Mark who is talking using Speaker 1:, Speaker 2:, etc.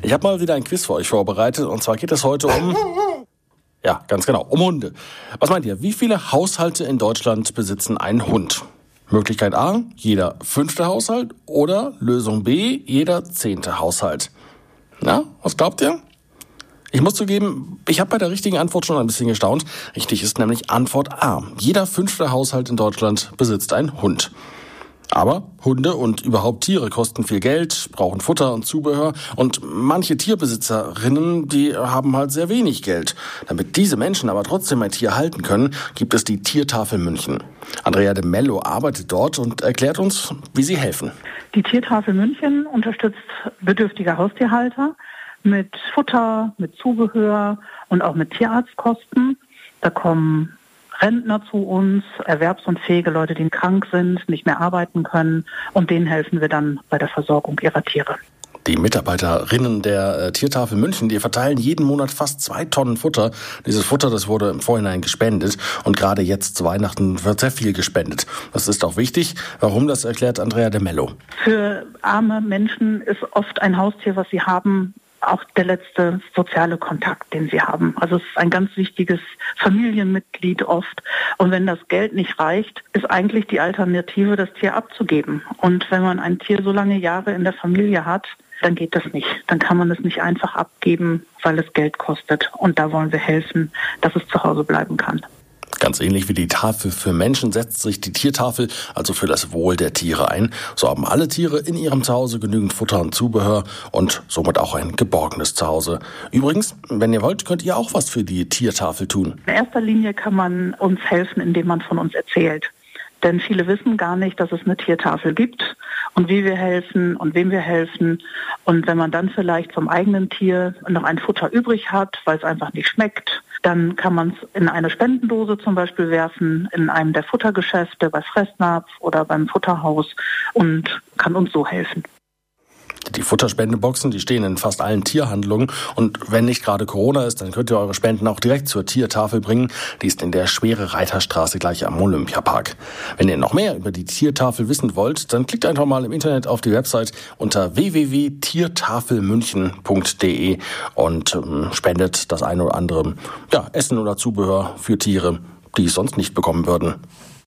Speaker 1: Ich habe mal wieder ein Quiz für euch vorbereitet und zwar geht es heute um. Ja, ganz genau, um Hunde. Was meint ihr? Wie viele Haushalte in Deutschland besitzen einen Hund? Möglichkeit A, jeder fünfte Haushalt oder Lösung B, jeder zehnte Haushalt. Na, was glaubt ihr? Ich muss zugeben, ich habe bei der richtigen Antwort schon ein bisschen gestaunt. Richtig ist nämlich Antwort A. Jeder fünfte Haushalt in Deutschland besitzt einen Hund. Aber Hunde und überhaupt Tiere kosten viel Geld, brauchen Futter und Zubehör und manche Tierbesitzerinnen, die haben halt sehr wenig Geld. Damit diese Menschen aber trotzdem ein Tier halten können, gibt es die Tiertafel München. Andrea de Mello arbeitet dort und erklärt uns, wie sie helfen.
Speaker 2: Die Tiertafel München unterstützt bedürftige Haustierhalter mit Futter, mit Zubehör und auch mit Tierarztkosten. Da kommen Rentner zu uns, erwerbsunfähige Leute, die krank sind, nicht mehr arbeiten können und denen helfen wir dann bei der Versorgung ihrer Tiere.
Speaker 1: Die Mitarbeiterinnen der äh, Tiertafel München, die verteilen jeden Monat fast zwei Tonnen Futter. Dieses Futter, das wurde im Vorhinein gespendet und gerade jetzt zu Weihnachten wird sehr viel gespendet. Das ist auch wichtig. Warum, das erklärt Andrea de Mello.
Speaker 2: Für arme Menschen ist oft ein Haustier, was sie haben, auch der letzte soziale Kontakt, den sie haben. Also es ist ein ganz wichtiges Familienmitglied oft. Und wenn das Geld nicht reicht, ist eigentlich die Alternative, das Tier abzugeben. Und wenn man ein Tier so lange Jahre in der Familie hat, dann geht das nicht. Dann kann man es nicht einfach abgeben, weil es Geld kostet. Und da wollen wir helfen, dass es zu Hause bleiben kann.
Speaker 1: Ganz ähnlich wie die Tafel für Menschen setzt sich die Tiertafel also für das Wohl der Tiere ein. So haben alle Tiere in ihrem Zuhause genügend Futter und Zubehör und somit auch ein geborgenes Zuhause. Übrigens, wenn ihr wollt, könnt ihr auch was für die Tiertafel tun.
Speaker 2: In erster Linie kann man uns helfen, indem man von uns erzählt. Denn viele wissen gar nicht, dass es eine Tiertafel gibt und wie wir helfen und wem wir helfen. Und wenn man dann vielleicht vom eigenen Tier noch ein Futter übrig hat, weil es einfach nicht schmeckt, dann kann man es in eine Spendendose zum Beispiel werfen, in einem der Futtergeschäfte, bei Fressnapf oder beim Futterhaus und kann uns so helfen.
Speaker 1: Die Futterspendeboxen, die stehen in fast allen Tierhandlungen. Und wenn nicht gerade Corona ist, dann könnt ihr eure Spenden auch direkt zur Tiertafel bringen. Die ist in der Schwere Reiterstraße gleich am Olympiapark. Wenn ihr noch mehr über die Tiertafel wissen wollt, dann klickt einfach mal im Internet auf die Website unter www.tiertafelmünchen.de und ähm, spendet das eine oder andere ja, Essen oder Zubehör für Tiere, die es sonst nicht bekommen würden.